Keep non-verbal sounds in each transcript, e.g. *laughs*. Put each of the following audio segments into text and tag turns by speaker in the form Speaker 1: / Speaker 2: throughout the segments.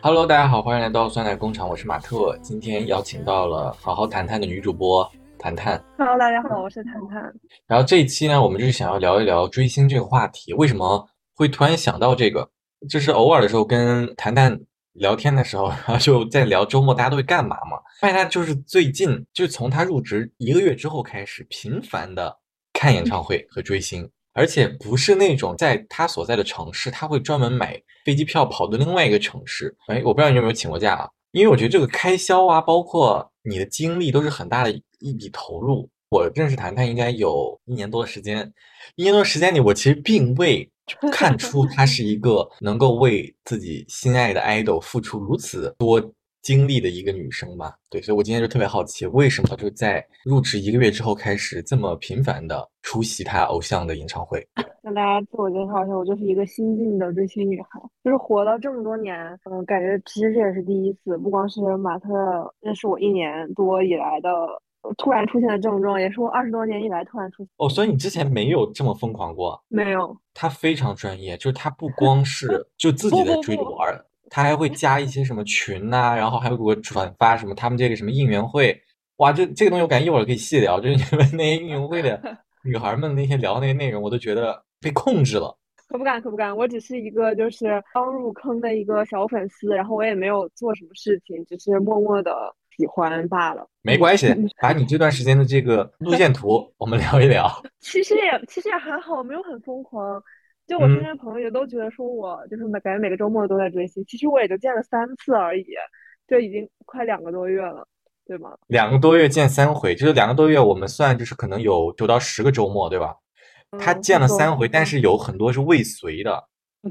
Speaker 1: Hello，大家好，欢迎来到酸奶工厂，我是马特。今天邀请到了好好谈谈的女主播谈谈。
Speaker 2: Hello，大家好，我是谈谈。
Speaker 1: 然后这一期呢，我们就是想要聊一聊追星这个话题。为什么会突然想到这个？就是偶尔的时候跟谈谈聊天的时候，然 *laughs* 后就在聊周末大家都会干嘛嘛。发现他就是最近，就是从他入职一个月之后开始，频繁的看演唱会和追星，而且不是那种在他所在的城市，他会专门买飞机票跑到另外一个城市。哎，我不知道你有没有请过假啊？因为我觉得这个开销啊，包括你的精力都是很大的一笔投入。我认识谈谈应该有一年多的时间，一年多的时间里，我其实并未看出他是一个能够为自己心爱的 idol 付出如此多精力的一个女生吧。对，所以我今天就特别好奇，为什么就在入职一个月之后开始这么频繁的出席她偶像的演唱会？*laughs*
Speaker 2: 向大家自我介绍一下，我就是一个新晋的追星女孩，就是活了这么多年，嗯，感觉其实这也是第一次，不光是马特认识我一年多以来的突然出现的症状，也是我二十多年以来突然出现。
Speaker 1: 哦，所以你之前没有这么疯狂过？
Speaker 2: 没有，
Speaker 1: 他非常专业，就是他不光是就自己在追着玩儿，他还会加一些什么群呐、然后还会给我转发什么他们这个什么应援会，哇，这这个东西我感觉一会儿可以细聊，就是你们那些应援会的 *laughs* 女孩们那些聊那些内容，我都觉得被控制了。
Speaker 2: 可不敢，可不敢，我只是一个就是刚入坑的一个小粉丝，然后我也没有做什么事情，只是默默的喜欢罢了。
Speaker 1: 没关系，把你这段时间的这个路线图我们聊一聊。*laughs*
Speaker 2: 其实也其实也还好，没有很疯狂。就我身边朋友也都觉得说我就是每感觉每个周末都在追星，其实我也就见了三次而已，这已经快两个多月了，对吗？
Speaker 1: 两个多月见三回，就是两个多月，我们算就是可能有九到十个周末，对吧？他
Speaker 2: 嗯
Speaker 1: 见了三回，但是有很多是未遂的。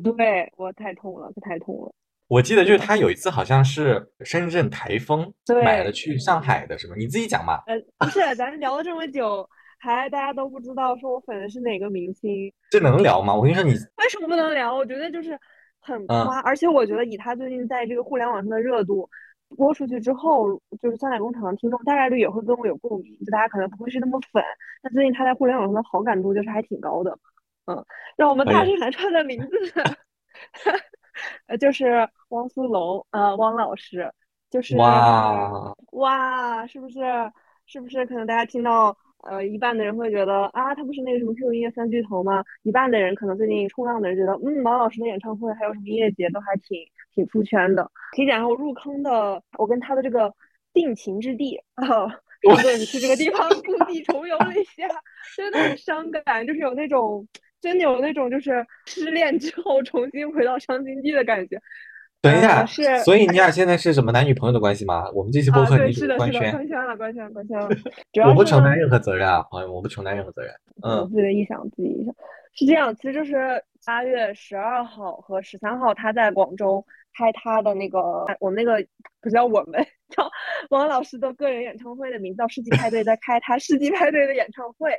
Speaker 2: 对我太痛了，这太痛了。
Speaker 1: 我记得就是他有一次好像是深圳台风买了去上海的，是吗？你自己讲嘛。
Speaker 2: 呃，不是，咱聊了这么久，还大家都不知道说我粉的是哪个明星，
Speaker 1: 这能聊吗？我跟你说，你
Speaker 2: 为什么不能聊？我觉得就是很
Speaker 1: 嗯
Speaker 2: 夸，而且我觉得以他最近在这个互联网上的热度播出去之后，就是酸奶工厂的听众大概率也会跟我有共鸣，就大家可能不会是那么粉，但最近他在互联网上的好感度就是还挺高的。嗯，让我们大
Speaker 1: 哎
Speaker 2: 声喊出他的名字，*laughs* 呃，就是汪苏泷，呃，汪老师，就是
Speaker 1: 哇，
Speaker 2: 哇，是不是？是不是可能大家听到，呃，一半的人会觉得啊，他不是那个什么 QQ 音乐三巨头吗？一半的人可能最近冲浪的人觉得，嗯，毛老师的演唱会还有什么音乐节都还挺挺出圈的。可以讲下我入坑的，我跟他的这个定情之地啊，我对你去这个地方故地重游了一下，真的很伤感，就是有那种真的有那种就是失恋之后重新回到伤心地的感觉。
Speaker 1: 等一下，
Speaker 2: 呃是
Speaker 1: 所以你俩现在是什么男女朋友的关系吗？我们这期播客你
Speaker 2: 是的，是的，
Speaker 1: 主官宣，
Speaker 2: 官宣了，官宣，官宣了。*laughs* 主要
Speaker 1: 我不承担任何责任啊，朋友们，我不承担任何责任。嗯，
Speaker 2: 我自己的臆想，自己臆想是这样，其实就是八月十二号和十三号，他在广州开他的那个，我们那个不叫我们，*laughs* 叫王老师的个人演唱会的名字叫世纪派对，在开他世纪派对的演唱会。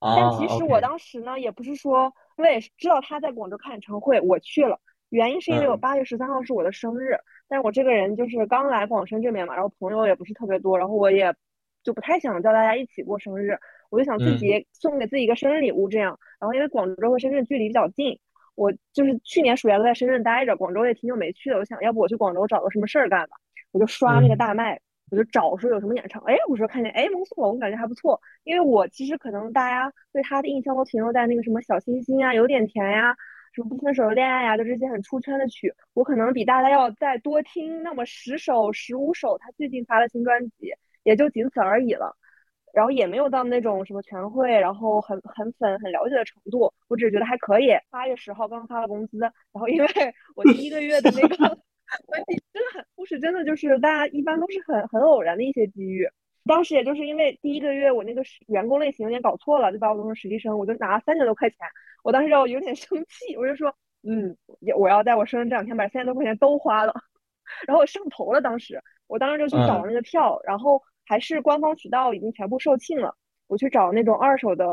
Speaker 2: 但
Speaker 1: 啊
Speaker 2: 其实我当时呢，也不是说，因为知道他在广州开演唱会，我去了。原因是因为我
Speaker 1: 嗯
Speaker 2: 八月十三号是我的生日，但是我这个人就是刚来广深这边嘛，然后朋友也不是特别多，然后我也就不太想叫大家一起过生日，我就想自
Speaker 1: 嗯
Speaker 2: 己送给自己一个生日礼物这样。然后因为广州和深圳距离比较近，我就是去年暑假都在深圳待着，广州也挺久没去了，我想要不我去广州找个什么事儿干吧，我就刷那个
Speaker 1: 嗯
Speaker 2: 大麦。我就找说有什么演唱，哎，我说看见，哎，蒙苏泷感觉还不错，因为我其实可能大家对他的印象都停留在那个什么小清新啊、有点甜呀、什么不分手的恋爱呀、就这些很出圈的曲，我可能比大家要再多听那么十首、十五首他最近发的新专辑，也就仅此而已了。然后也没有到那种什么全会，然后很很粉、很了解的程度，我只是觉得还可以。八月十号刚发了工资，然后因为 *laughs* 我第一个月的那个 *laughs* 我第真的很故事，真的就是大家一般都是很很偶然的一些机遇。当时也就是因为第一个月我那个员工类型有点搞错了，就把我弄成实习生，我就拿了三千多块钱。我当时就有点 *laughs* 生气，我就说，嗯，也我要在我生日这两天把三千多块钱都花了。*laughs* 然后我上头了，当时我当时就去找
Speaker 1: 嗯
Speaker 2: 那个票，然后还是官方渠道已经全部售罄了，我去找那种二手的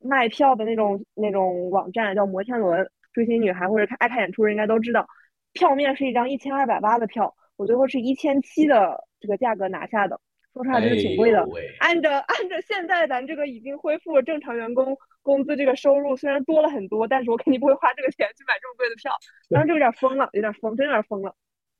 Speaker 2: 卖票的那种那种网站，叫摩天轮。追星女孩或者看爱看演出人应该都知道，票面是一张一千二百八的票，我最后是一千七的这个价格拿下的。说出来就是挺贵的。
Speaker 1: 哎
Speaker 2: 按着按着现在咱这个已经恢复了正常员工工资这个收入，虽然多了很多，但是我肯定不会花这个钱去买这么贵的票。当时就有点疯了，有点疯，真有点疯了。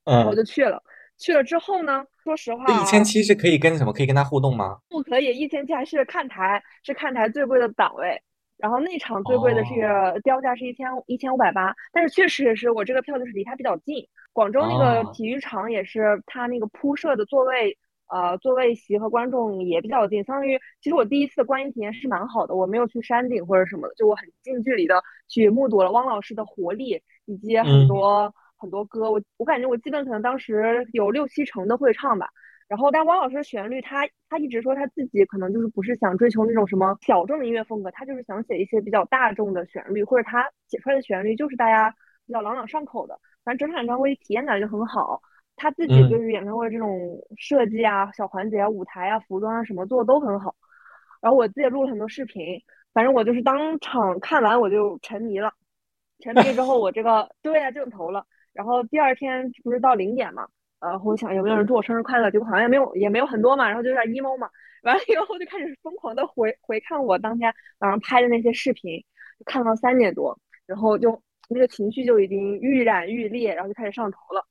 Speaker 1: 嗯
Speaker 2: 我，就去了。去了之后呢，说实话、
Speaker 1: 一千七是可以跟什么？可以跟他互动吗？
Speaker 2: 不可以，一千七还是看台，是看台最贵的档位。然后那场最贵的是、
Speaker 1: 哦
Speaker 2: 标价是一千一千五百八，但是确实也是我这个票就是离它比较近。广州那个
Speaker 1: 哦
Speaker 2: 体育场也是它那个铺设的座位，呃，座位席和观众也比较近，相当于其实我第一次的观影体验是蛮好的，我没有去山顶或者什么的，就我很近距离的去目睹了汪老师的活力以及很
Speaker 1: 嗯
Speaker 2: 多、很多歌，我我感觉我基本可能当时有六七成的会唱吧。然后，但汪老师的旋律，他他一直说他自己可能就是不是想追求那种什么小众的音乐风格，他就是想写一些比较大众的旋律，或者他写出来的旋律就是大家比较朗朗上口的。反正整场演唱会体验感就很好，他自己
Speaker 1: 嗯
Speaker 2: 对于演唱会这种设计啊、小环节啊、舞台啊、服装啊什么做的都很好。然后我自己也录了很多视频，反正我就是当场看完我就沉迷了，沉迷之后我这个对啊、就投了。然后第二天不是到零点嘛，呃，我想有没有人祝我生日快乐，结果好像也没有，也没有很多嘛，然后就有点 emo 嘛。完了以后就开始疯狂的回回看我当天晚上拍的那些视频，看到三点多，然后就那个情绪就已经愈燃愈烈，然后就开始上头了。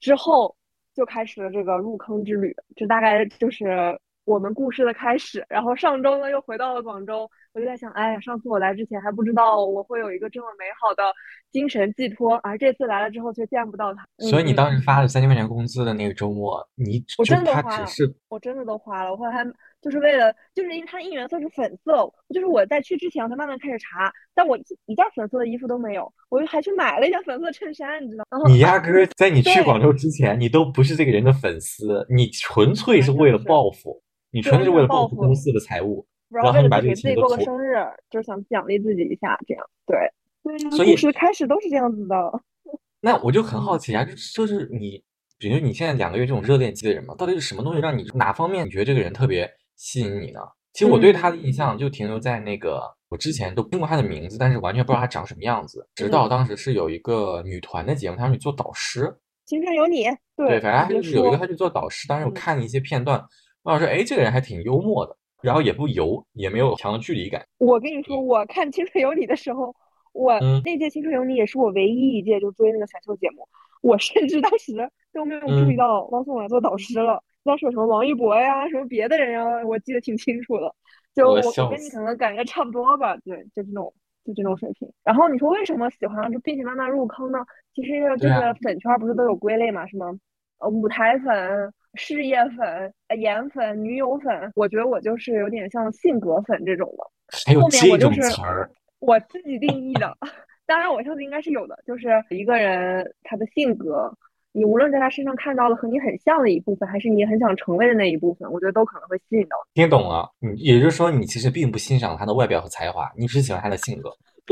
Speaker 2: 之后就开始了这个入坑之旅，这大概就是我们故事的开始。然后上周呢又回到了广州，我就在想，哎呀，上次我来之前还不知道我会有一个这么美好的精神寄托，而这次来了之后却见不到他。
Speaker 1: 所以你
Speaker 2: 嗯
Speaker 1: 当时发了三千块钱工资的那个周末，你
Speaker 2: 我
Speaker 1: 就
Speaker 2: 真的花了
Speaker 1: 他只是
Speaker 2: 我真的都花了，我后来还就是为了，就是因为它的应援色是粉色，就是我在去之前我才慢慢开始查，但我一一件粉色的衣服都没有，我就还去买了一件粉色衬衫，你知道吗？
Speaker 1: 你压 *laughs* 根儿在你去广州之前，你都不是这个人的粉丝，你纯粹是为了报复，你纯粹是为了报
Speaker 2: 复
Speaker 1: 公司的财务。
Speaker 2: 然后
Speaker 1: 你把
Speaker 2: 自己过个生日，就是想奖励自己一下，这样对。对，
Speaker 1: 所以
Speaker 2: 故事开始都是这样子的。*laughs*
Speaker 1: 那我就很好
Speaker 2: 嗯
Speaker 1: 奇啊，就是你，比如你现在两个月这种热恋期的人嘛，到底是什么东西让你哪方面你觉得这个人特别吸引你呢？其实我对他的印象就停留在那个，我之前都听过他的名字，但是完全不知道他长什么样子。直到当时是有一个女团的节目，他让你做导师，
Speaker 2: 青春有你，对，
Speaker 1: 对，反正他就是有一个
Speaker 2: 说
Speaker 1: 他去做导师，当时我
Speaker 2: 嗯
Speaker 1: 看了一些片段，我想说，哎，这个人还挺幽默的，然后也不油，也没有强的距离感。
Speaker 2: 我跟你说，我看《青春有你》的时候，我
Speaker 1: 嗯
Speaker 2: 那届《青春有你》也是我唯一一届就追那个选秀节目，我甚至当时都没有注意
Speaker 1: 嗯
Speaker 2: 到汪苏泷做导师了，当时有什么王一博呀，什么别的人呀，我记得挺清楚的。就
Speaker 1: 我
Speaker 2: 跟你可能感觉差不多吧，对，就这种就这种水平。然后你说为什么喜欢，就并且慢慢入坑呢？其实就
Speaker 1: 对啊
Speaker 2: 是粉圈不是都有归类嘛，什么呃舞台粉、事业粉、呃颜粉、女友粉，我觉得我就是有点像性格粉这种的。
Speaker 1: 还有
Speaker 2: 后面
Speaker 1: 这种
Speaker 2: 我就是
Speaker 1: 词儿，
Speaker 2: 我自己定义的，*laughs* 当然我相信应该是有的，就是一个人他的性格，你无论在他身上看到了和你很像的一部分，还是你很想成为的那一部分，我觉得都可能会吸引到你。
Speaker 1: 听懂了。嗯，也就是说，你其实并不欣赏他的外表和才华，你只喜欢他的性格。*laughs*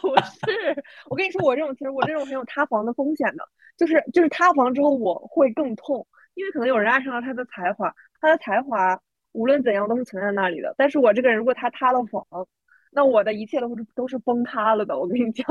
Speaker 2: 不是，我跟你说，我这种其实我这种很有塌房的风险的，就是就是塌房之后我会更痛，因为可能有人爱上了他的才华，他的才华无论怎样都是存在那里的，但是我这个人如果他塌了房，那我的一切都是都是崩塌了的，我跟你讲。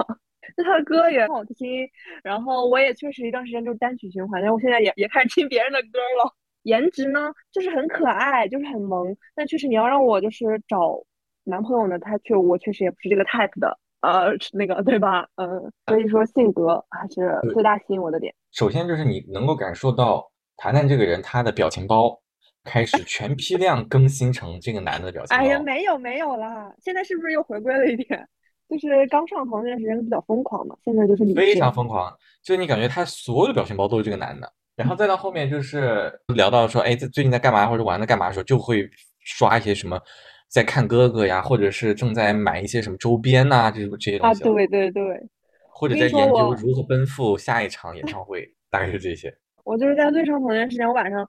Speaker 2: 那他的歌也很好听，然后我也确实一段时间就是单曲循环，但是我现在也也开始听别人的歌了。颜值呢，就是很可爱，就是很萌，但确实你要让我就是找男朋友呢，他确我确实也不是这个 type 的，呃，那个对吧？嗯，所以说性格还是最大吸引我的点。
Speaker 1: 首先就是你能够感受到谈谈这个人他的表情包开始全批量更新成这个男的表情包。
Speaker 2: 哎呀，没有没有啦，现在是不是又回归了一点？就是刚上头那段时间比较疯狂嘛，现在就是
Speaker 1: 非常疯狂，就是你感觉他所有的表情包都是这个男的，然后再到后面就是聊到说，哎，这最近在干嘛或者玩的干嘛的时候，就会刷一些什么在看哥哥呀，或者是正在买一些什么周边呐、这这些东
Speaker 2: 啊，
Speaker 1: 西，
Speaker 2: 对对对，
Speaker 1: 或者在研究如何奔赴下一场演唱会，大概是这些。
Speaker 2: 我就是在最上头那段时间，我晚上，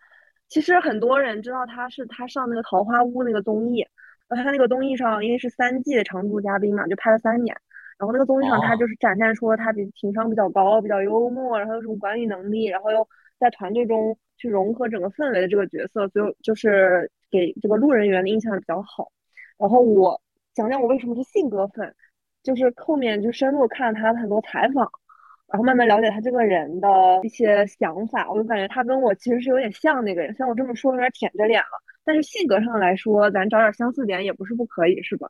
Speaker 2: 其实很多人知道他是他上那个桃花坞那个综艺，然后他那个综艺上因为是三季的常驻嘉宾嘛，就拍了三年，然后那个综艺上他
Speaker 1: 哦
Speaker 2: 就是展现出了他比情商比较高，比较幽默，然后有什么管理能力，然后又在团队中去融合整个氛围的这个角色，所以就是给这个路人缘的印象比较好。然后我讲讲我为什么是性格粉，就是后面就深入看了他的很多采访，然后慢慢了解他这个人的一些想法，我就感觉他跟我其实是有点像那个人，虽然我这么说有点舔着脸了，但是性格上来说，咱找点相似点也不是不可以，是吧？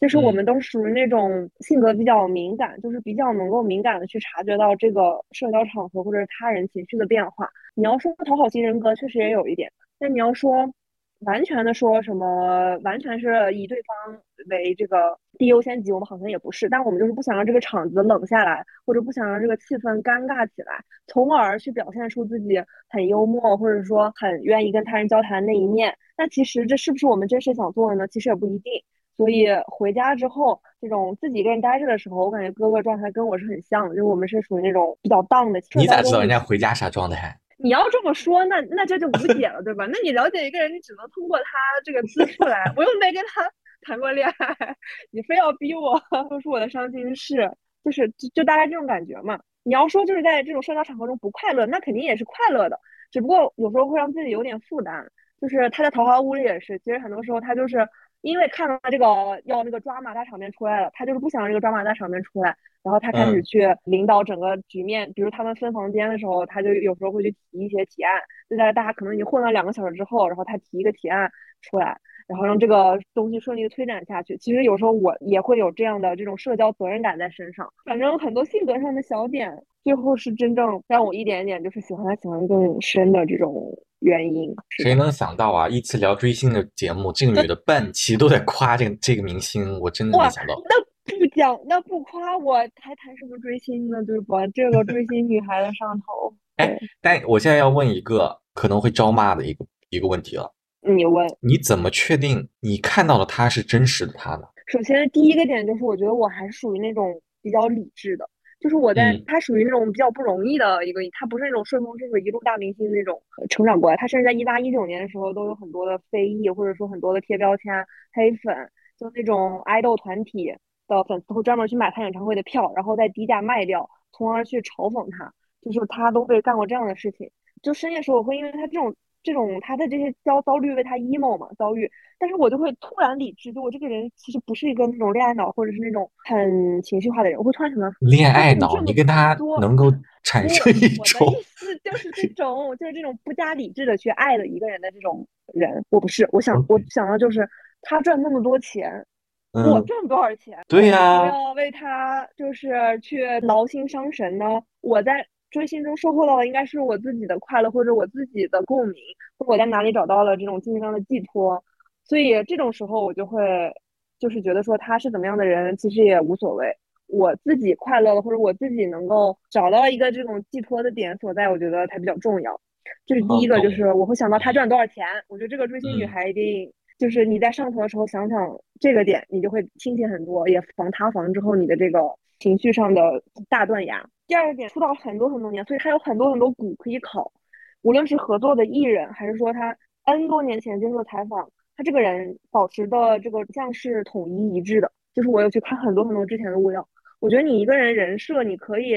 Speaker 2: 就是我们都属于那种性格比较敏感，就是比较能够敏感的去察觉到这个社交场合或者是他人情绪的变化。你要说讨好型人格，确实也有一点，但你要说完全的说什么，完全是以对方为这个第一优先级，我们好像也不是。但我们就是不想让这个场子冷下来，或者不想让这个气氛尴尬起来，从而去表现出自己很幽默，或者说很愿意跟他人交谈那一面。那其实这是不是我们真实想做的呢？其实也不一定。所以回家之后，这种自己一个人待着的时候，我感觉哥哥状态跟我是很像的，就是我们是属于那种比较荡的。
Speaker 1: 你咋知道人家回家啥状态？
Speaker 2: 你要这么说，那那这就无解了，对吧？那你了解一个人，你只能通过他这个自述来，我又没跟他谈过恋爱，你非要逼我说出我的伤心事，就是就就大概这种感觉嘛。你要说就是在这种社交场合中不快乐，那肯定也是快乐的，只不过有时候会让自己有点负担。就是他在桃花坞里也是，其实很多时候他就是。因为看到他这个要那个抓马大场面出来了，他就是不想让这个抓马大场面出来，然后他开始去领导整个局面。比如他们分房间的时候，他就有时候会去提一些提案，就在大家可能已经混了两个小时之后，然后他提一个提案出来，然后让这个东西顺利的推展下去。其实有时候我也会有这样的这种社交责任感在身上。反正很多性格上的小点，最后是真正让我一点点就是喜欢他喜欢更深的这种。原因，
Speaker 1: 谁能想到啊？一次聊追星的节目，这个女的 *laughs* 半期都在夸这个这个明星，我真的没想到。
Speaker 2: 那不讲，那不夸我还谈什么追星呢？对吧？这个追星女孩的上头。
Speaker 1: 哎，但我现在要问一个可能会招骂的一个一个问题了。
Speaker 2: 你问？
Speaker 1: 你怎么确定你看到的他是真实的他呢？
Speaker 2: 首先，第一个点就是，我觉得我还是属于那种比较理智的。就是我在他属于那种比较不容易的一个，他不是那种顺风顺水一路大明星那种成长过来，他甚至在一八一九年的时候都有很多的非议，或者说很多的贴标签、黑粉，就那种爱豆团体的粉丝会专门去买他演唱会的票，然后再低价卖掉，从而去嘲讽他，就是他都被干过这样的事情。就深夜时候我会因为他这种。这种他的这些遭遭遇为他 emo 嘛遭遇，但是我就会突然理智，就我这个人其实不是一个那种恋爱脑或者是那种很情绪化的人，我会突然想到
Speaker 1: 恋爱脑，你跟他能够产生一种，
Speaker 2: 我的意思就是这种就是这种不加理智的去爱的一个人的这种人，我不是，我想我想到就是他赚那么多钱，我赚多少钱？
Speaker 1: 对呀，
Speaker 2: 要为他就是去劳心伤神呢？我在。追星中收获到的应该是我自己的快乐，或者我自己的共鸣，或者我在哪里找到了这种精神上的寄托。所以这种时候我就会，就是觉得说他是怎么样的人，其实也无所谓。我自己快乐了，或者我自己能够找到一个这种寄托的点所在，我觉得才比较重要。这是第一个，就是我会想到他赚多少钱。我觉得这个追星女孩一定就是你在上头的时候想想这个点，你就会清醒很多，也防塌房之后你的这个情绪上的大断崖。第二个点出道很多很多年，所以他有很多很多股可以考，无论是合作的艺人，还是说他 N 多年前接受采访，他这个人保持的这个像是统一一致的。就是我有去看很多很多之前的物料，我觉得你一个人人设，你可以。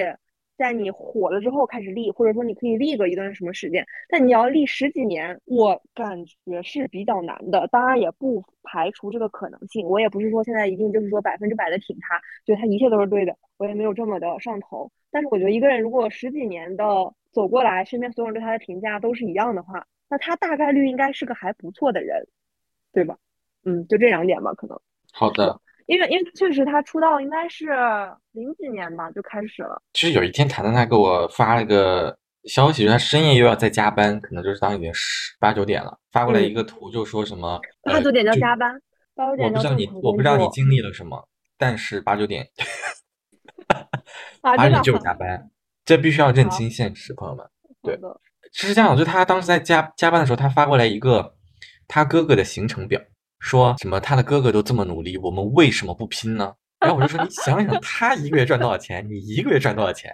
Speaker 2: 在你火了之后开始立，或者说你可以立个一段什么时间，但你要立十几年，我感觉是比较难的。当然也不排除这个可能性，我也不是说现在一定就是说百分之百的挺他，觉得他一切都是对的，我也没有这么的上头。但是我觉得一个人如果十几年的走过来，身边所有人对他的评价都是一样的话，那他大概率应该是个还不错的人，对吧？嗯，就这两点吧，可能。
Speaker 1: 好的。
Speaker 2: 因为因为确实他出道应该是零几年吧就开始了。
Speaker 1: 其实有一天，谭谭他给我发了个消息，说他深夜又要再加班，可能就是当已经十八九点了，发过来一个图，就说什么
Speaker 2: 八九点叫加班，八九点
Speaker 1: 我不知道你我不知道你经历了什么，但是八九点 *laughs* *laughs* 八九点就是加班，这必须要认清现实，朋友们。对，其实这样，就他当时在加加班的时候，他发过来一个他哥哥的行程表。说什么他的哥哥都这么努力，我们为什么不拼呢？然后我就说，你想想他一个月赚多少钱，你一个月赚多少钱？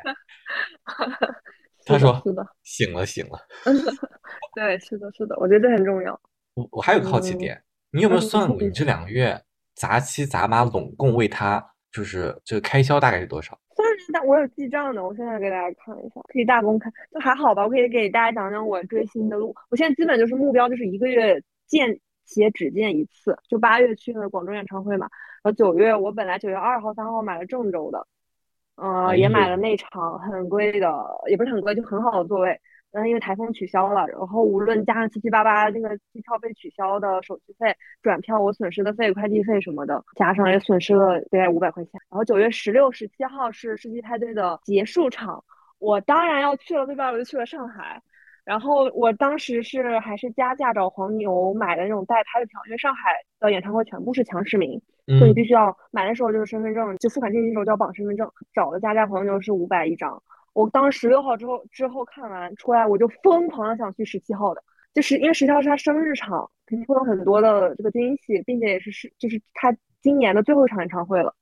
Speaker 1: *laughs* 他说
Speaker 2: 是的，
Speaker 1: 醒了醒了。*laughs*
Speaker 2: 对，是的，是的，我觉得这很重要。
Speaker 1: 我我还有个好奇点，你有没有算过你这两个月杂七杂八拢共为他就是这个开销大概是多少？
Speaker 2: 算是但我有记账的，我现在给大家看一下，可以大公开，就还好吧。我可以给大家讲讲我追星的路。我现在基本就是目标就是一个月见。且只见一次，就八月去的广州演唱会嘛，然后九月我本来九月二号、三号买了郑州的，呃，也买了那场很贵的，也不是很贵，就很好的座位。嗯，因为台风取消了，然后无论加上七七八八那个机票被取消的手续费、转票我损失的费、快递费什么的，加上也损失了大概五百块钱。然后九月十六、十七号是世纪派对的结束场，我当然要去了，对吧？我就去了上海。然后我当时是还是加价找黄牛买的那种代拍的票，因为上海的演唱会全部是强实名，所以必须要买的时候就是身份证，就付款信息的时候就要绑身份证，找的加价黄牛是五百一张。我当十六号之后之后看完出来，我就疯狂的想去十七号的，就是因为十七号是他生日场，肯定会有很多的这个惊喜，并且也是是就是他今年的最后一场演唱会了。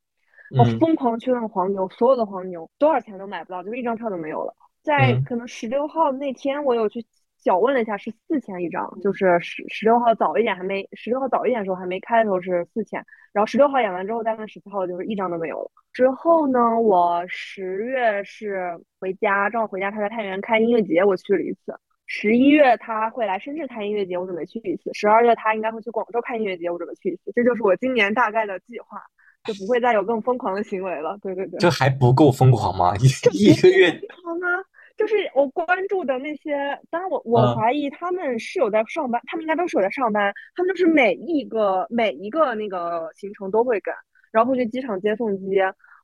Speaker 2: 我
Speaker 1: 嗯
Speaker 2: 疯狂去问黄牛，所有的黄牛多少钱都买不到，就是一张票都没有了。在
Speaker 1: 嗯
Speaker 2: 可能十六号那天，我有去小问了一下，是四千一张，就是十十六号早一点还没，十六号早一点的时候还没开的时候是四千，然后十六号演完之后再问十七号就是一张都没有了。之后呢，我十月是回家，正好回家他在太原开音乐节，我去了一次。十一月他会来深圳开音乐节，我准备去一次。十二月他应该会去广州开音乐节，我准备去一次。这就是我今年大概的计划，就不会再有更疯狂的行为了。对对对。
Speaker 1: 这还不够疯狂吗？一一个月
Speaker 2: 疯狂吗？就是我关注的那些，当然我我
Speaker 1: 嗯
Speaker 2: 怀疑他们是有在上班，他们应该都是有在上班，他们就是每一个每一个那个行程都会跟，然后会去机场接送机，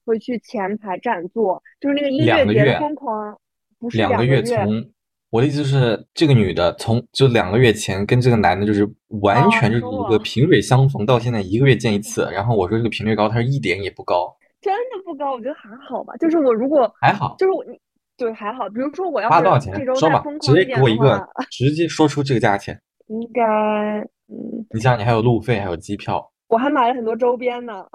Speaker 2: 会去前排占座，就是那个音乐节疯狂，不是
Speaker 1: 两个
Speaker 2: 个
Speaker 1: 月从我的意思就是，这个女的从就两个月前跟这个男的，就是完
Speaker 2: 哦
Speaker 1: 全就是一个萍水相逢，到现在一个月见一次。然后我说这个频率高，他说一点也不高，
Speaker 2: 真的不高，我觉得还好吧。就是我如果
Speaker 1: 还好。
Speaker 2: 就是我你对还好，比如说我要
Speaker 1: 花多少钱？说吧
Speaker 2: 再，
Speaker 1: 直接给我一个，，直接说出这个价钱。*laughs*
Speaker 2: 应该嗯，
Speaker 1: 你想，你还有路费，还有机票，
Speaker 2: 我还买了很多周边呢。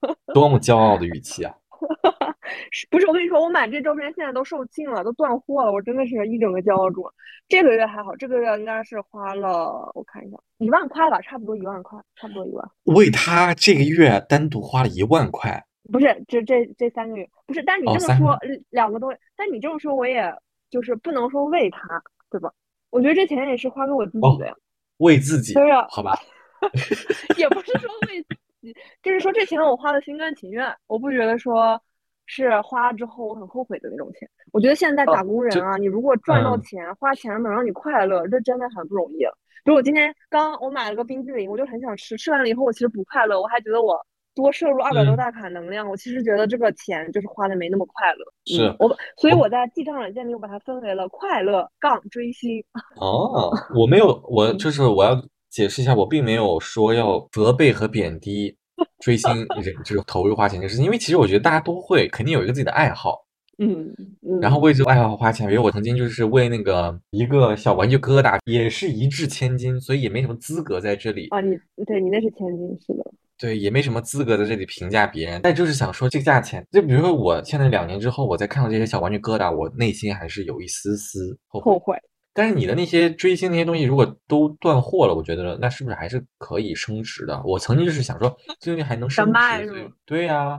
Speaker 2: *laughs*
Speaker 1: 多么骄傲的语气啊！*laughs*
Speaker 2: 是不是我跟你说，我买这周边现在都售罄了，都断货了，我真的是一整个骄傲住。这个月还好，这个月应该是花了，我看一下，一万块吧，差不多一万块，差不多一万。
Speaker 1: 为他这个月单独花了一万块，
Speaker 2: 不是，这这这三个月不是，但你这么说，两个多月，但你这么说，我也就是不能说为他，对吧？我觉得这钱也是花给我自己的呀，
Speaker 1: 为自己，
Speaker 2: 对呀
Speaker 1: 好吧？*laughs*
Speaker 2: 也不是说为自己，就是说这钱我花的心甘情愿，我不觉得说是花了之后我很后悔的那种钱。我觉得现在打工人啊，你如果赚到
Speaker 1: 嗯
Speaker 2: 钱，花钱能让你快乐，这真的很不容易了。比如我今天刚我买了个冰激凌，我就很想吃，吃完了以后我其实不快乐，我还觉得我多摄入二百多
Speaker 1: 嗯
Speaker 2: 大卡能量，我其实觉得这个钱就是花的没那么快乐。
Speaker 1: 是
Speaker 2: 嗯、我，所以
Speaker 1: 我
Speaker 2: 我在记账软件里我把它分为了快乐杠追星。*laughs*
Speaker 1: 哦，我没有，我
Speaker 2: 嗯
Speaker 1: 就是我要解释一下，我并没有说要责备和贬低追星人这个投入花钱这个事情，因为其实我觉得大家都会，肯定有一个自己的爱好，
Speaker 2: 嗯嗯，
Speaker 1: 然后为这个爱好花钱。因为我曾经就是为那个一个小玩具疙瘩，也是一掷千金，所以也没什么资格在这里，
Speaker 2: 啊，你对你那是千金，是的。
Speaker 1: 对，也没什么资格在这里评价别人。但就是想说这个价钱，就比如说我现在两年之后，我再看到这些小玩具疙瘩，我内心还是有一丝丝后悔。
Speaker 2: 后悔。
Speaker 1: 但是你的那些追星那些东西，如果都断货了，我觉得那是不是还是可以升值的？我曾经就是想说，这东西还能升值，对呀、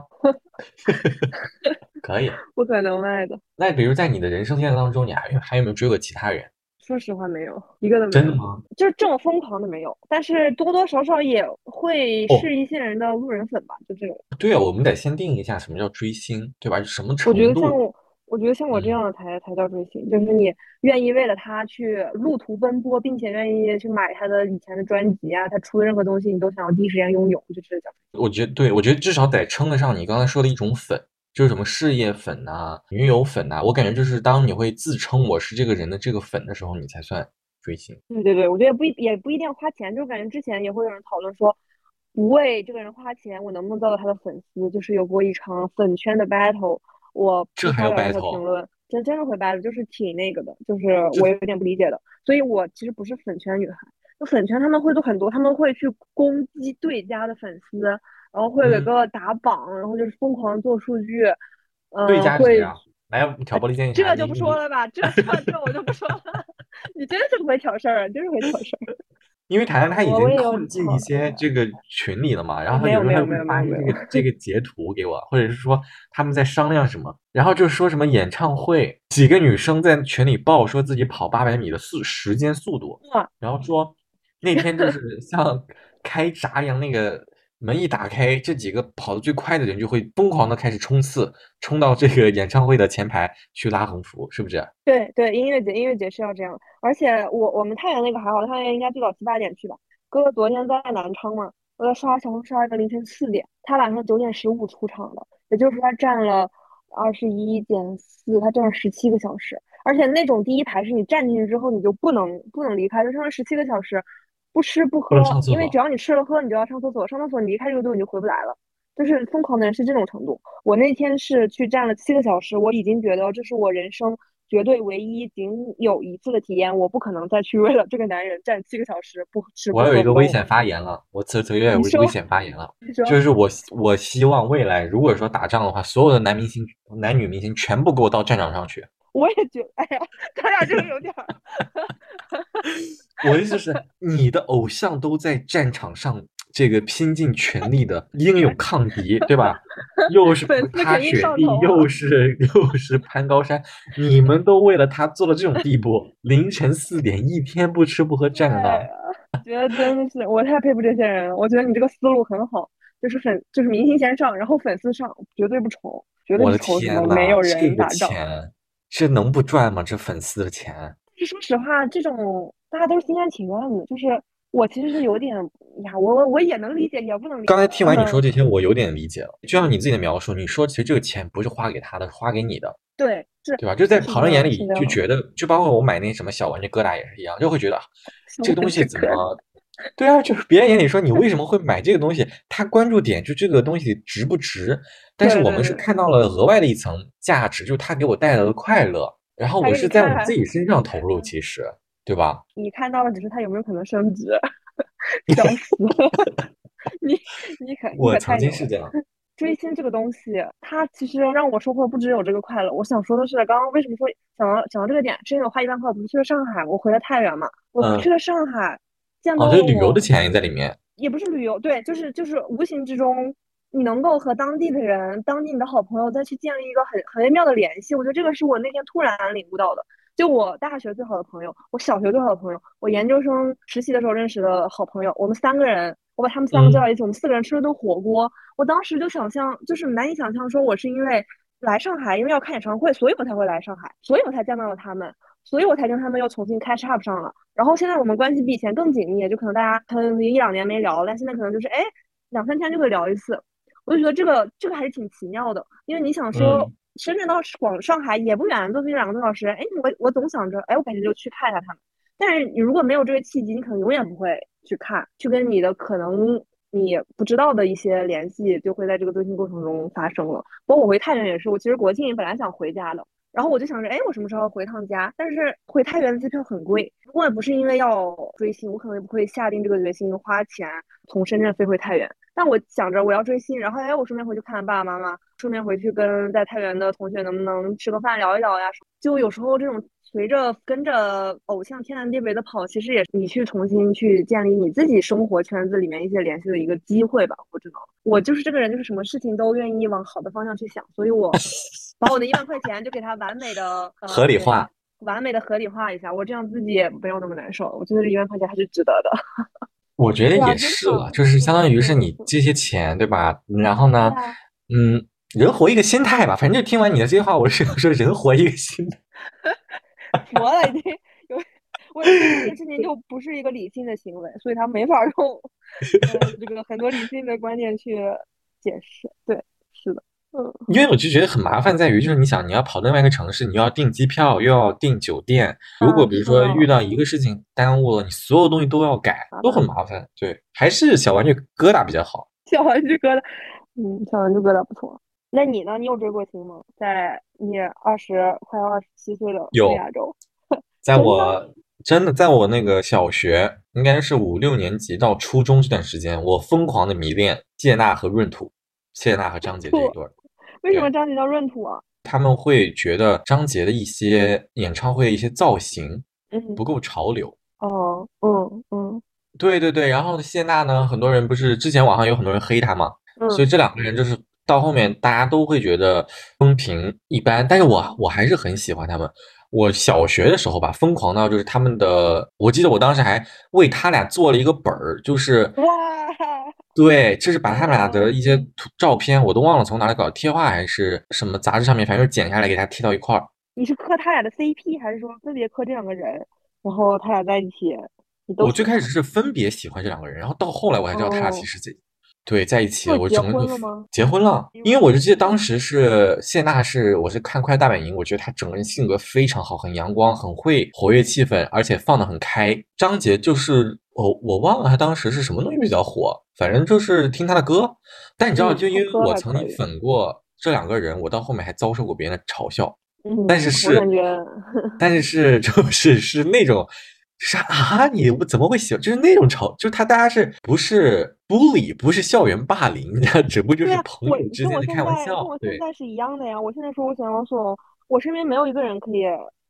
Speaker 1: *laughs* 可以。
Speaker 2: 不可能卖的。
Speaker 1: 那比如在你的人生阶段当中，你还有还有没有追过其他人？
Speaker 2: 说实话，没有一个都没有。
Speaker 1: 真的吗？
Speaker 2: 就是这么疯狂的没有，但是多多少少也会
Speaker 1: 哦
Speaker 2: 是一些人的路人粉吧，就这种。
Speaker 1: 对啊，我们得先定一下什么叫追星，对吧？什么程
Speaker 2: 我觉得像？我，我觉得像我这
Speaker 1: 嗯
Speaker 2: 样的才才叫追星，就是你愿意为了他去路途奔波，并且愿意去买他的以前的专辑啊，他出的任何东西你都想要第一时间拥有，就是叫
Speaker 1: 我觉得对，我觉得至少得称得上你刚才说的一种粉，就是什么事业粉呐、女友粉呐、我感觉就是当你会自称我是这个人的这个粉的时候，你才算追星。
Speaker 2: 对对对，我觉得不一也不一定要花钱，就感觉之前也会有人讨论说，不为这个人花钱，我能不能做到他的粉丝？就是有过一场粉圈的 battle，我
Speaker 1: 这还有 battle？
Speaker 2: 评论，真真的会 battle，就是挺那个的，就是我有点不理解的。所以我其实不是粉圈女孩，就粉圈他们会做很多，他们会去攻击对家的粉丝，然后会给
Speaker 1: 嗯
Speaker 2: 个打榜，然后就是疯狂做数据，嗯、
Speaker 1: 对家是谁？来挑拨离间一
Speaker 2: 这就不说了吧，这这这我就不说了。*laughs* 你真是会挑事儿，真是会挑事儿。*laughs*
Speaker 1: 因为谈谈他已经
Speaker 2: 我我也有
Speaker 1: 困进一些这个群里了嘛，然后他
Speaker 2: 没有
Speaker 1: 有时候
Speaker 2: 没有
Speaker 1: 还会发这个这个截图给我，或者是说他们在商量什么，然后就说什么演唱会，几个女生在群里报说自己跑八百米的速时间速度，然后说那天就是像开闸一样，那个门一打开，这几个跑得最快的人就会疯狂的开始冲刺，冲到这个演唱会的前排去拉横幅，是不是？
Speaker 2: 对对，音乐节音乐节是要这样，而且我我们太原那个还好，太原应该最早七八点去吧。哥哥昨天在南昌嘛，我在刷小红书，个凌晨四点，他晚上九点十五出场的，也就是说他站了二十一点四，他站了十七个小时。而且那种第一排是你站进去之后你就不能不能离开，就上了十七个小时，不吃不喝，因为只要你吃了喝，你就要上厕所，上厕所你离开这个队你就回不来了，就是疯狂的人是这种程度。我那天是去站了七个小时，我已经觉得这是我人生绝对唯一仅有一次的体验，我不可能再去为了这个男人站七个小时不吃不喝。
Speaker 1: 我有一个危险发言了，我此此有危险发言了，就是我我希望未来如果说打仗的话，所有的男明星、男女明星全部给我到战场上去。
Speaker 2: 我也觉得，哎呀，咱俩这个有点儿。
Speaker 1: 我的意思是，*laughs* 你的偶像都在战场上，这个拼尽全力的英勇抗敌，对吧？又是踏雪地，又是又是攀高山，你们都为了他做到这种地步，凌晨四点一天不吃不喝站在
Speaker 2: 那，觉得真的是我太佩服这些人了。我觉得你这个思路很好，就是粉就是明星先上，然后粉丝上，绝对不愁，绝对不愁什么没有人打仗。
Speaker 1: 这能不赚吗？这粉丝的钱？
Speaker 2: 是说实话，这种大家都是心甘情愿的。就是我其实是有点呀，我我我也能理解，也不能理解。
Speaker 1: 刚才听完你说这些，我有点理解了。就像你自己的描述，你说其实这个钱不是花给他的，是花给你的。
Speaker 2: 对，是，
Speaker 1: 对吧？就在旁人眼里就觉得，就包括我买那什么小玩具疙瘩也是一样，就会觉得这个东西怎么？对啊，就是别人眼里说你为什么会买这个东西，他关注点就这个东西值不值。但是我们是看到了额外的一层价值，就是他给我带来的快乐，然后我是在我自己身上投入，其实对吧？
Speaker 2: 你看到的只是他有没有可能升值，*laughs* 笑死！你你可
Speaker 1: 我曾经是这样。*laughs*
Speaker 2: 追星这个东西，它其实让我收获不只有这个快乐。我想说的是，刚刚为什么说想到想到这个点？之前我花一万块，我不是去了上海，我回了太原嘛，我去了上海，见到
Speaker 1: 哦，这旅游的钱也在里面，
Speaker 2: 也不是旅游，对，就是就是无形之中。你能够和当地的人、当地你的好朋友再去建立一个很很微妙的联系，我觉得这个是我那天突然领悟到的。就我大学最好的朋友，我小学最好的朋友，我研究生实习的时候认识的好朋友，我们三个人，我把他们三个叫到一起，我们四个人吃了顿火锅。我当时就想象，就是难以想象，说我是因为来上海，因为要看演唱会，所以我才会来上海，所以我才见到了他们，所以我才跟他们又重新 catch up 上了。然后现在我们关系比以前更紧密，就可能大家可能一两年没聊，但现在可能就是哎两三天就会聊一次。我就觉得这个这个还是挺奇妙的，因为你想说深圳到广上海也不远，坐飞机两个多小时。哎，我我总想着，哎，我感觉就去看一下他们。但是你如果没有这个契机，你可能永远不会去看，去跟你的可能你不知道的一些联系，就会在这个追星过程中发生了。包括我回太原也是，我其实国庆本来想回家的，然后我就想着，哎，我什么时候回趟家？但是回太原的机票很贵，如果不是因为要追星，我可能也不会下定这个决心花钱从深圳飞回太原。但我想着我要追星，然后哎，我顺便回去看爸爸妈妈，顺便回去跟在太原的同学能不能吃个饭聊一聊呀？就有时候这种随着跟着偶像天南地北的跑，其实也是你去重新去建立你自己生活圈子里面一些联系的一个机会吧。我知道，我就是这个人，就是什么事情都愿意往好的方向去想，所以我把我的一万块钱就给他完美的
Speaker 1: 合理化，
Speaker 2: 完美的合理化一下，我这样自己也没有那么难受。我觉得这一万块钱还是值得的。*laughs*
Speaker 1: 我觉得也是了，就是相当于是你这些钱，对吧？然后呢，嗯，人活一个心态吧。反正就听完你的这些话，我是想说，人活一个心态。*laughs*
Speaker 2: 活了已经有，我这件事情就不是一个理性的行为，所以他没法用 *laughs* 这个很多理性的观念去解释。对，是的。嗯，
Speaker 1: 因为我就觉得很麻烦，在于就是你想你要跑另外一个城市，你要订机票，又要订酒店。如果比如说遇到一个事情耽误了，你所有东西都要改，都很麻烦。对，还是小玩具疙瘩比较好。
Speaker 2: 小玩具疙瘩，嗯，小玩具疙瘩不错。那你呢？你有追过星吗？在你二十快要二十七岁的亚洲，
Speaker 1: 在我 *laughs* 真的在我那个小学，应该是五六年级到初中这段时间，我疯狂的迷恋谢娜和闰土，谢娜和张杰这一对。
Speaker 2: 为什么张杰叫闰土啊？
Speaker 1: 他们会觉得张杰的一些演唱会一些造型，
Speaker 2: 嗯，
Speaker 1: 不够潮流。
Speaker 2: 哦，嗯嗯，
Speaker 1: 对对对。然后谢娜呢，很多人不是之前网上有很多人黑她嘛，所以这两个人就是到后面大家都会觉得风评一般。但是我我还是很喜欢他们。我小学的时候吧，疯狂到就是他们的，我记得我当时还为他俩做了一个本儿，就是
Speaker 2: 哇，
Speaker 1: 对，就是把他们俩的一些
Speaker 2: 嗯
Speaker 1: 图照片，我都忘了从哪里搞，贴画还是什么杂志上面，反正就剪下来给他贴到一块儿。
Speaker 2: 你是磕他俩的 CP，还是说分别磕这两个人，然后他俩在一起？
Speaker 1: 我最开始是分别喜欢这两个人，然后到后来我才知道他俩其
Speaker 2: 哦
Speaker 1: 实在对在一起我整个就
Speaker 2: 婚了吗
Speaker 1: 结婚了，
Speaker 2: 因
Speaker 1: 因为我就记得
Speaker 2: 嗯
Speaker 1: 当时是谢娜是我是看《快乐大本营》，我觉得她整个人性格非常好，很阳光，很会活跃气氛，而且放得很开。张杰就是我我忘了他当时是什么东西比较火，反正就是听他的歌。但你知道，
Speaker 2: 嗯
Speaker 1: 就因为我曾经粉过这两个人，我到后面还遭受过别人的嘲笑。
Speaker 2: 嗯，
Speaker 1: 但是是但是是 *laughs* 就是是那种，就是啊，你怎么会喜欢？就是那种嘲，就是他大家是不是 bully，不是校园霸凌，*laughs* 只不过就是朋友之
Speaker 2: 跟我现
Speaker 1: 间的开玩
Speaker 2: 在跟我现在是一样的呀。我现在说我喜欢王思龙，我身边没有一个人可以，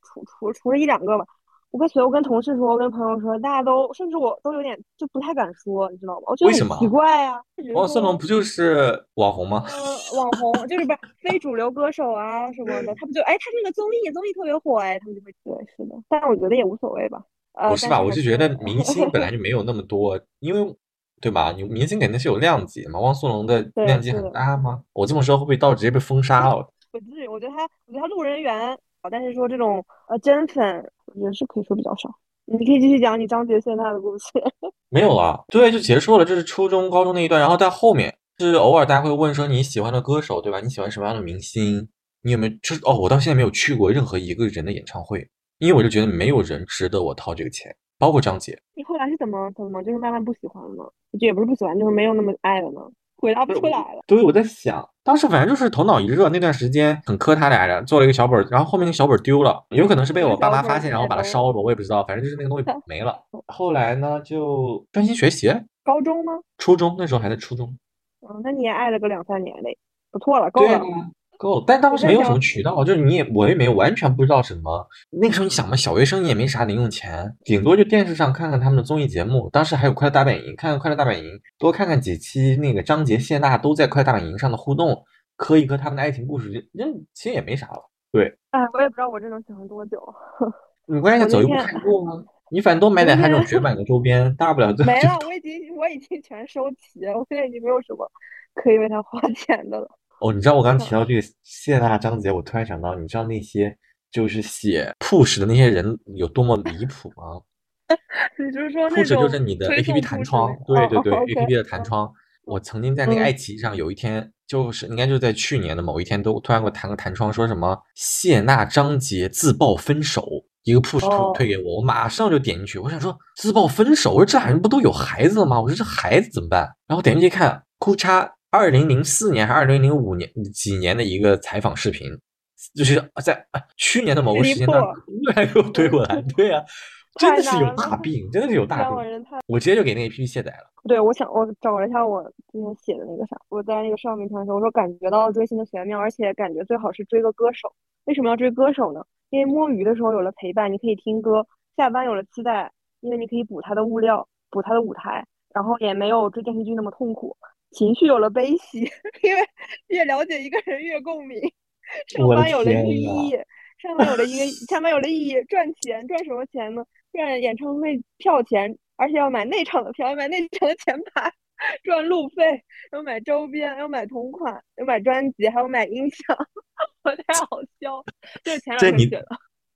Speaker 2: 除除除了一两个吧。我跟所有跟同事说，我跟朋友说，大家都甚至我都有点就不太敢说，你知道吗？我觉得
Speaker 1: 为什么
Speaker 2: 很奇怪呀。就比如
Speaker 1: 王思龙不就是网红吗？
Speaker 2: 呃，网红就是不是非主流歌手啊什么的，他不就哎，他那个综艺综艺特别火哎，他们就会对是的，但是我觉得也无所谓吧。呃，
Speaker 1: 不是吧？
Speaker 2: 是
Speaker 1: 我是觉得明星本来就没有那么多，因为对吧？你明星肯定是有量级的嘛。汪苏泷的量级很大吗？我这么说会不会到直接被封杀了？*laughs*
Speaker 2: 不至于，我觉得他，我觉得他路人缘好，但是说这种呃真粉，我觉得是可以说比较少。你可以继续讲你张杰现在的故事。*laughs*
Speaker 1: 没有了，对，就结束了。这是初中、高中那一段，然后在后面是偶尔大家会问说你喜欢的歌手，对吧？你喜欢什么样的明星？你有没有？就是哦，我到现在没有去过任何一个人的演唱会，因为我就觉得没有人值得我掏这个钱，包括张杰。
Speaker 2: 你后来是怎么怎么就是慢慢不喜欢了呢？就也不是不喜欢，就是没有那么爱了呢？回答不出来了。
Speaker 1: 对，我在想，当时反正就是头脑一热，那段时间很磕他俩的，做了一个小本儿，然后后面那个小本儿丢了，有可能是被我爸妈发现，然后把它烧了，我也不知道，反正就是那个东西 *laughs* 没了。后来呢，就专心学习。
Speaker 2: 高中吗？
Speaker 1: 初中那时候还在初中。
Speaker 2: 嗯，那你也爱了个两三年嘞，不错了，够了。
Speaker 1: 对啊，够。但当时没有什么渠道，就是你也我也没有完全不知道什么。那个时候你想嘛，小学生你也没啥零用钱，顶多就电视上看看他们的综艺节目。当时还有《快乐大本营》，看看《快乐大本营》，多看看几期那个张杰、谢娜都在《快乐大本营》上的互动，磕一磕他们的爱情故事，那其实也没啥了。对，
Speaker 2: 哎，我也不知道我这能喜欢多久。*laughs*
Speaker 1: 你关键走一步看一步啊！你反正多买点他这种绝版的周边，大不了就 *laughs*
Speaker 2: 没了，我已经我已经全收齐了，我现在已经没有什么可以为他花钱的了。
Speaker 1: 哦，你知道我刚提到这个谢娜、张杰，我突然想到，你知道那些就是写 push 的那些人有多么离谱吗？*laughs*
Speaker 2: 你就是说那
Speaker 1: push 就是你的 A P P 弹窗，对对对
Speaker 2: 哦哦
Speaker 1: ，A P P 的弹窗。我曾经在那个
Speaker 2: 嗯
Speaker 1: 爱奇艺上有一天，就是应该就在去年的某一天，都突然给我弹个弹窗，说什么谢娜、张杰自曝分手，一个 push 推
Speaker 2: 哦
Speaker 1: 推给我，我马上就点进去，我想说自曝分手，我说这俩人不都有孩子了吗？我说这孩子怎么办？然后点进去一看，哭嚓，二零零四年还是二零零五年几年的一个采访视频，就是在啊去年的某个时间段
Speaker 2: 离
Speaker 1: 突然给我推过来，对啊，*laughs* 真的是有大病，真的是有大病。我直接就给那个 APP 卸载了。
Speaker 2: 对，我想我找了一下我之前写的那个啥，我在那个上面看的时候，我说感觉到追星的玄妙，而且感觉最好是追个歌手。为什么要追歌手呢？因为摸鱼的时候有了陪伴，你可以听歌；下班有了期待，因为你可以补他的物料，补他的舞台，然后也没有追电视剧那么痛苦。情绪有了悲喜，*laughs* 因为越了解一个人越共鸣。上班有了意义，上班有了一个上班有了意义，赚钱赚什么钱呢？赚演唱会票钱，而且要买内场的票，要买内场的前排，赚路费，要买周边，要买同款，要买专辑，还要买音响，*laughs* 我太好笑。这是前两天写的，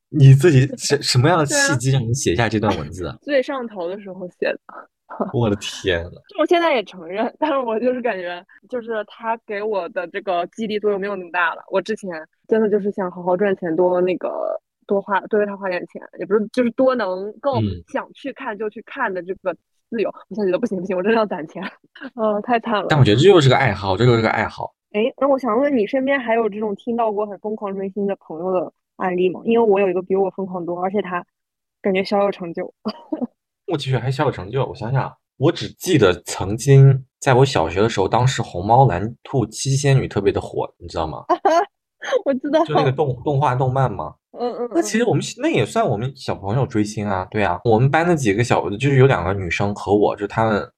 Speaker 1: 你自己什什么样的契机让你写下这段文字啊？
Speaker 2: 最上头的时候写的。*laughs*
Speaker 1: 我的天呐，
Speaker 2: 就我现在也承认，但是我就是感觉，就是他给我的这个激励作用没有那么大了。我之前真的就是想好好赚钱，多那个多花多为他花点钱，也不是就是多能够
Speaker 1: 嗯
Speaker 2: 想去看就去看的这个自由。我现在觉得不行不行，我真的要攒钱，呃，*laughs* 太惨了。
Speaker 1: 但我觉得这就是个爱好，这就是个爱好。
Speaker 2: 哎，那我想问你身边还有这种听到过很疯狂追星的朋友的案例吗？因为我有一个比我疯狂多，而且他感觉小有成就。*laughs*
Speaker 1: 我其实还小有成就，我想想，我只记得曾经在我小学的时候，当时红猫蓝兔七仙女特别的火，你知道吗？*laughs*
Speaker 2: 我知道，
Speaker 1: 就那个动动画动漫嘛。
Speaker 2: 嗯嗯，
Speaker 1: 那其实我们那也算我们小朋友追星啊，对啊，我们班的几个小，就是有两个女生和我，就她们，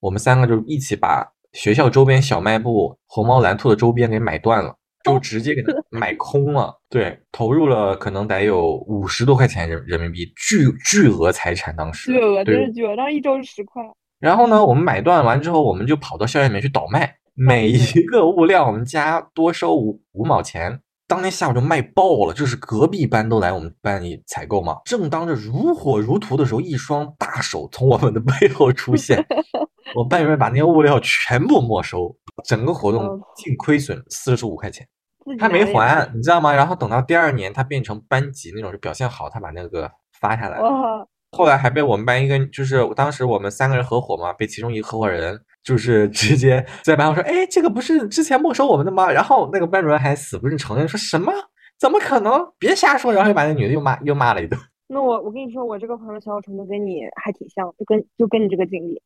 Speaker 1: 我们三个就一起把学校周边小卖部红猫蓝兔的周边给买断了，就直接给他买空了。对，投入了可能得有五十多块钱人人民币，巨巨额财产当时。
Speaker 2: 巨额，真是巨额，当时一周是十块。
Speaker 1: 然后呢，我们买断完之后，我们就跑到校园里面去倒卖，每一个物料我们家多收五五毛钱。当天下午就卖爆了，就是隔壁班都来我们班里采购嘛。正当着如火如荼的时候，一双大手从我们的背后出现，*laughs* 我班主任把那些物料全部没收，整个活动
Speaker 2: 哦
Speaker 1: 净亏损四十五块钱。他没还，你知道吗？然后等到第二年他变成班级那种，就表现好，他把那个发下来后来还被我们班一个，就是当时我们三个人合伙嘛，被其中一个合伙人就是直接 *laughs* 在班上说：“哎，这个不是之前没收我们的吗？”然后那个班主任还死不认承认，说什么？怎么可能？别瞎说！然后又把那女的又骂又骂了一顿。
Speaker 2: 那我我跟你说，我这个朋友小小程度跟你还挺像，就跟就跟你这个经历。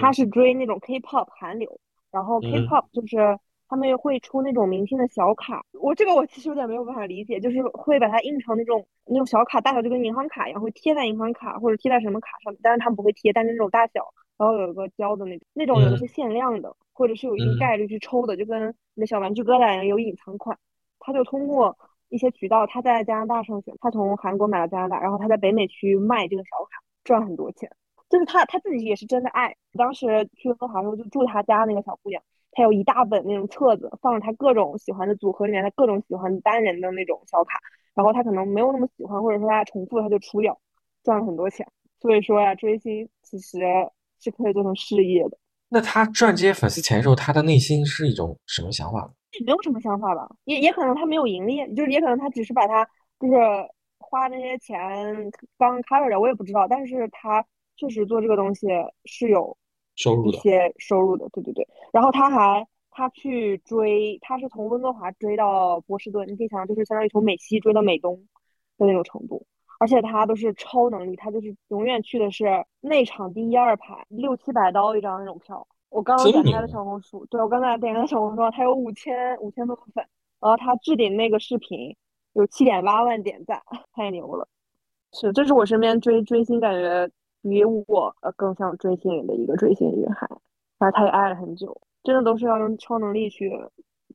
Speaker 2: 他是追那种 K-pop 韩流，然后
Speaker 1: 嗯
Speaker 2: K-pop 就是他们会出那种明星的小卡，我这个我其实有点没有办法理解，就是会把它印成那种那种小卡，大小就跟银行卡一样，会贴在银行卡或者贴在什么卡上面，但是他们不会贴，但是那种大小，然后有一个胶的那种，那种有的
Speaker 1: 嗯
Speaker 2: 是限量的，或者是有一定
Speaker 1: 嗯
Speaker 2: 概率去抽的，就跟你的小玩具疙瘩一样有隐藏款，他就通过。一些渠道，他在加拿大上学，他从韩国买了加拿大，然后他在北美区卖这个小卡，赚很多钱。就是他他自己也是真的爱。当时去温哥华的时候，就住他家那个小姑娘，她有一大本那种册子，放着他各种喜欢的组合里面，他各种喜欢单人的那种小卡。然后他可能没有那么喜欢，或者说他重复了，他就出掉，赚了很多钱。所以说呀，追星其实是可以做成事业的。
Speaker 1: 那他赚这些粉丝钱的时候，他的内心是一种什么想法呢？
Speaker 2: 没有什么想法吧，也也可能他没有盈利，就是也可能他只是把他就是花那些钱刚 cover 的，我也不知道。但是他确实做这个东西是有一
Speaker 1: 收入的一，
Speaker 2: 些收入的，对对对。然后他还他去追，他是从温哥华追到波士顿，你可以想象，就是相当于从美西追到美东的那种程度。而且他都是超能力，他就是永远去的是内场第一二排，六七百刀一张那种票。我刚刚点开他的小红书，对我刚才点开的小红书，他有五千五千多个粉，然后他置顶那个视频有七点八万点赞，*laughs* 太牛了。是，这是我身边追追星感觉比我呃更像追星人的一个追星女孩，反正她也爱了很久，真的都是要用超能力去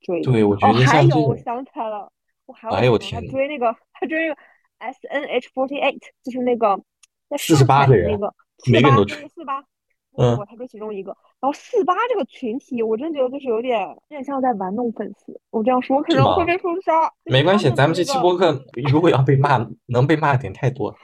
Speaker 2: 追。
Speaker 1: 对我觉
Speaker 2: 哦，还有，我想起来了，我还有
Speaker 1: 哎呦我
Speaker 2: 个朋友他
Speaker 1: 天
Speaker 2: 追那个，他追那个 S N H forty eight，就是那个在
Speaker 1: 48
Speaker 2: 上海
Speaker 1: 个人
Speaker 2: 的那个
Speaker 1: 每个人都
Speaker 2: 四八
Speaker 1: 追
Speaker 2: 四八，
Speaker 1: 嗯
Speaker 2: 我他追其中一个。然后四八这个群体，我真觉得就是有点有点像在玩弄粉丝。我这样说
Speaker 1: 我可
Speaker 2: 能会被封杀，
Speaker 1: 没关系，咱们这期播客如果要被骂，能被骂的点太多了。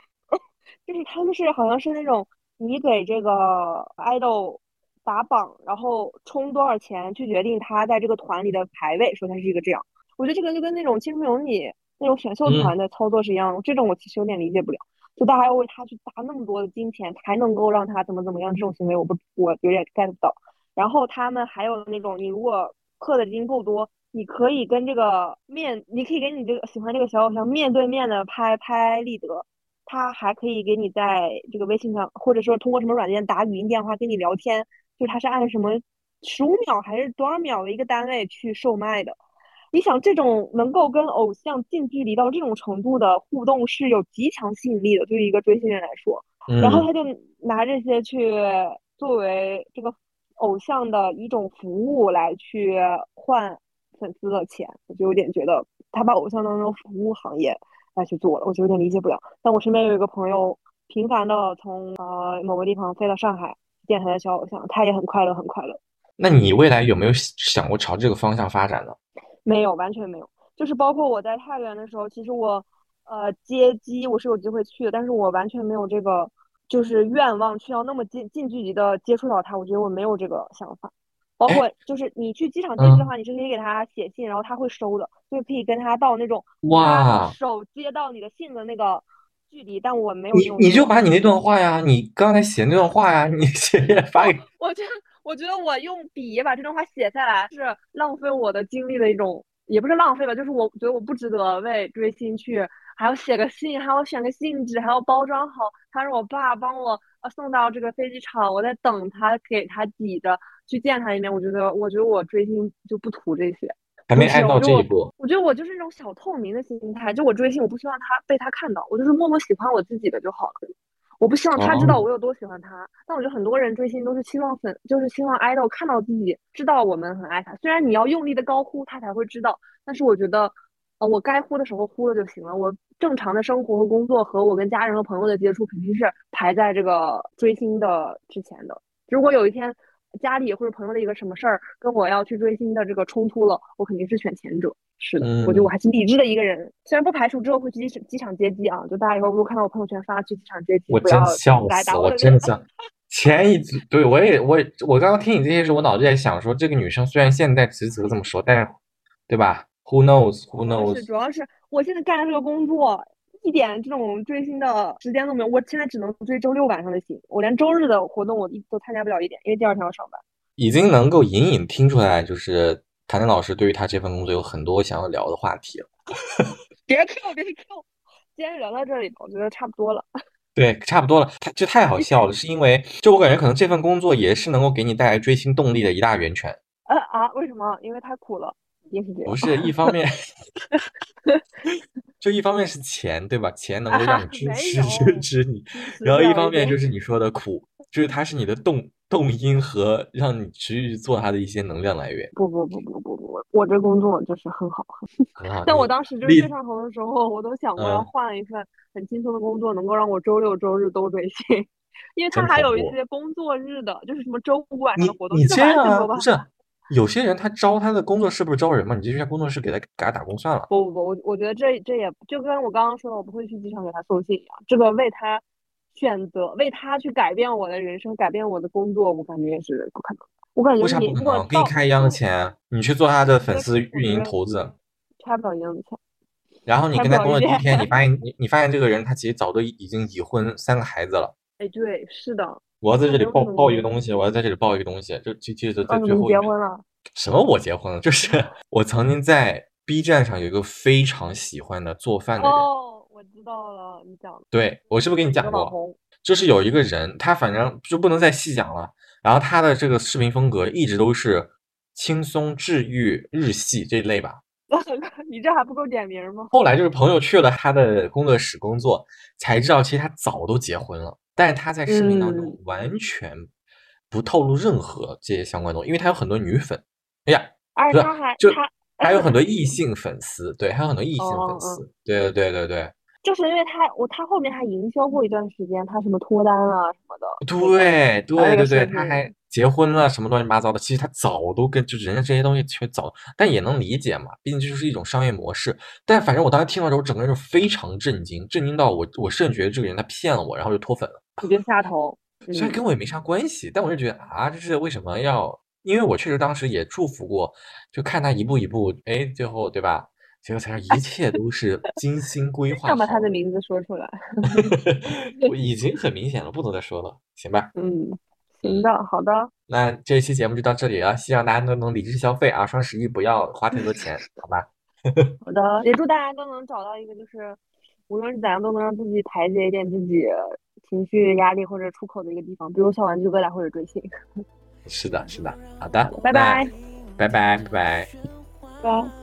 Speaker 2: 就是他们是好像是那种你给这个 idol 打榜，然后充多少钱去决定他在这个团里的排位，说他是一个这样。我觉得这个就跟那种青春有你那种选秀
Speaker 1: 嗯
Speaker 2: 团的操作是一样的，这种我其实有点理解不了。就大家要为他去砸那么多的金钱，才能够让他怎么怎么样，这种行为我不我有点 get 不到。然后他们还有那种，你如果氪的金够多，你可以跟这个面，你可以跟你这个喜欢这个小偶像面对面的拍拍立得，他还可以给你在这个微信上，或者说通过什么软件打语音电话跟你聊天，就是他是按什么十五秒还是多少秒的一个单位去售卖的。你想，这种能够跟偶像近距离到这种程度的互动是有极强吸引力的，对于一个追星人来说。然后
Speaker 1: 嗯，
Speaker 2: 他就拿这些去作为这个偶像的一种服务来去换粉丝的钱，我就有点觉得他把偶像当成服务行业来去做了，我就有点理解不了。但我身边有一个朋友，频繁的从呃某个地方飞到上海见他的小偶像，他也很快乐，很快乐。
Speaker 1: 那你未来有没有想过朝这个方向发展呢？
Speaker 2: 没有，完全没有。就是包括我在太原的时候，其实我呃接机我是有机会去的，但是我完全没有这个就是愿望去要那么近近距离的接触到他，我觉得我没有这个想法。包括就是你去机场接机的话，你是可以给他写信，然后他会收的，就可以跟他到那种
Speaker 1: 哇，
Speaker 2: 手接到你的信的那个距离，但我没有
Speaker 1: 你你就把你那段话呀，你刚才写那段话呀，你写也 *laughs* 发给
Speaker 2: 我觉得，我觉得我用笔把这段话写下来是浪费我的精力的一种，也不是浪费吧，就是我觉得我不值得为追星去，还要写个信，还要选个信纸，还要包装好，他让我爸帮我呃送到这个飞机场，我在等他给他抵着去见他一面。我觉得，我觉得我追星就不图这些，
Speaker 1: 还没爱到这一步。
Speaker 2: 我觉得我就是那种小透明的心态，就我追星，我不希望他被他看到，我就是默默喜欢我自己的就好了。我不希望他知道
Speaker 1: 哦
Speaker 2: 我有多喜欢他。但我觉得很多人追星都是希望粉，就是希望 idol 看到自己，知道我们很爱他。虽然你要用力的高呼，他才会知道，但是我觉得，呃，我该呼的时候呼了就行了。我正常的生活和工作和我跟家人和朋友的接触，肯定是排在这个追星的之前的。如果有一天家里或者朋友的一个什么事儿跟我要去追星的这个冲突了，我肯定是选前者。是的，我觉得我还是理智的一个人。虽然不排除之后会去机机场接机啊，就大家以后如果看到我朋友圈发去机场接机，
Speaker 1: 我真
Speaker 2: 不要
Speaker 1: 笑死
Speaker 2: 我
Speaker 1: 真的笑。前一组对我也我也我刚刚听你这些时候，我脑子在想说，这个女生虽然现在职责这么说，但是对吧？Who *laughs* knows？
Speaker 2: 是主要是我现在干的这个工作，一点这种追星的时间都没有。我现在只能追周六晚上的星，我连周日的活动我一都参加不了一点，因为第二天要上班。
Speaker 1: 已经能够隐隐听出来，就是谭谭老师对于他这份工作有很多想要聊的话题了。*laughs*
Speaker 2: 别 Q 别 Q，今天聊到这里吧，我觉得差不多了。*laughs*
Speaker 1: 对，差不多了。他这太好笑了，是因为就我感觉可能这份工作也是能够给你带来追星动力的一大源泉。
Speaker 2: 呃啊，为什么？因为太苦了，也是这样。
Speaker 1: 不是一方面，*laughs* 就一方面是钱，对吧？钱能够让你支持
Speaker 2: 有
Speaker 1: 支持你，然后一方面就是你说的苦，就是它是你的动动因和让你持续做它的一些能量来源。
Speaker 2: 不不不不不不，我这工作就是很好。*laughs*
Speaker 1: 很好。
Speaker 2: 但我当时就是
Speaker 1: 例
Speaker 2: 最上头的时候，我都想过要
Speaker 1: 嗯
Speaker 2: 换一份很轻松的工作，能够让我周六周日都追星，*laughs* 因为它还有一些工作日的，就是什么周五晚上的活动，
Speaker 1: 你
Speaker 2: 这完
Speaker 1: 这样啊，不是
Speaker 2: 全没有
Speaker 1: 些人他招他的工作室不是招人吗？你就去他工作室给他给他打工算了。
Speaker 2: 不不不，我我觉得这这也就跟我刚刚说的，我不会去机场给他送信一样，这个为他选择，为他去改变我的人生，改变我的工作，我感觉也是不可能的。我感觉
Speaker 1: 为啥不可能？给你开一样的钱，你去做他的粉丝运营投资，
Speaker 2: 开不了一样的钱。
Speaker 1: 然后你跟他工作第一天，你发现 *laughs* 你你发现这个人他其实早都已经已婚三个孩子了。
Speaker 2: 哎，对，是的。
Speaker 1: 我要在这里报报一个东西，我要在这里报一个东西，就就记得在最后一秒
Speaker 2: 结婚了，
Speaker 1: 什么我结婚了？就是 *laughs* 我曾经在 B 站上有一个非常喜欢的做饭的人，
Speaker 2: 哦，我知道了，你讲的
Speaker 1: 对我是不是跟你讲过？就是有一个人，他反正就不能再细讲了。然后他的这个视频风格一直都是轻松、治愈、日系这一类吧。*laughs*
Speaker 2: 你这还不够点名吗？
Speaker 1: 后来就是朋友去了他的工作室工作，才知道其实他早都结婚了，但是他在视频当中
Speaker 2: 嗯
Speaker 1: 完全不透露任何这些相关东西，因为他有很多女粉。哎呀，
Speaker 2: 而且他还
Speaker 1: 就
Speaker 2: 他
Speaker 1: 还有很多异性粉丝，对，还有很多异性
Speaker 2: 哦
Speaker 1: 粉丝，对对对对对
Speaker 2: 就是因为他我他后面还营销过一段时间，他什么脱单啊什么的。
Speaker 1: 对对对对，他还
Speaker 2: 频
Speaker 1: 结婚了，什么乱七八糟的。其实他早都跟就是人家这些东西却早，但也能理解嘛，毕竟这就是一种商业模式。但反正我当时听到之后，我整个人就非常震惊，震惊到我我甚至觉得这个人他骗了我，然后就脱粉了。
Speaker 2: 你就下头。
Speaker 1: 虽然
Speaker 2: 嗯
Speaker 1: 跟我也没啥关系，但我就觉得啊，这是为什么要？因为我确实当时也祝福过，就看他一步一步，哎，最后对吧？结果才是一切都是精心规 *laughs* 划
Speaker 2: 想把他的名字说出来。*laughs*
Speaker 1: 我已经很明显了，不能再说了，行吧？
Speaker 2: 嗯，行的，好的，
Speaker 1: 那这一期节目就到这里了，希望大家都能理智消费啊，双十一不要花太多钱，*laughs* 好吧？*laughs*
Speaker 2: 好的，也祝大家都能找到一个就是，无论是怎样都能让自己排解一点自己情绪压力或者出口的一个地方，比如小玩具疙瘩或者追星。
Speaker 1: 是的，是的，好的，
Speaker 2: 拜拜，
Speaker 1: 拜拜，拜拜。
Speaker 2: 拜。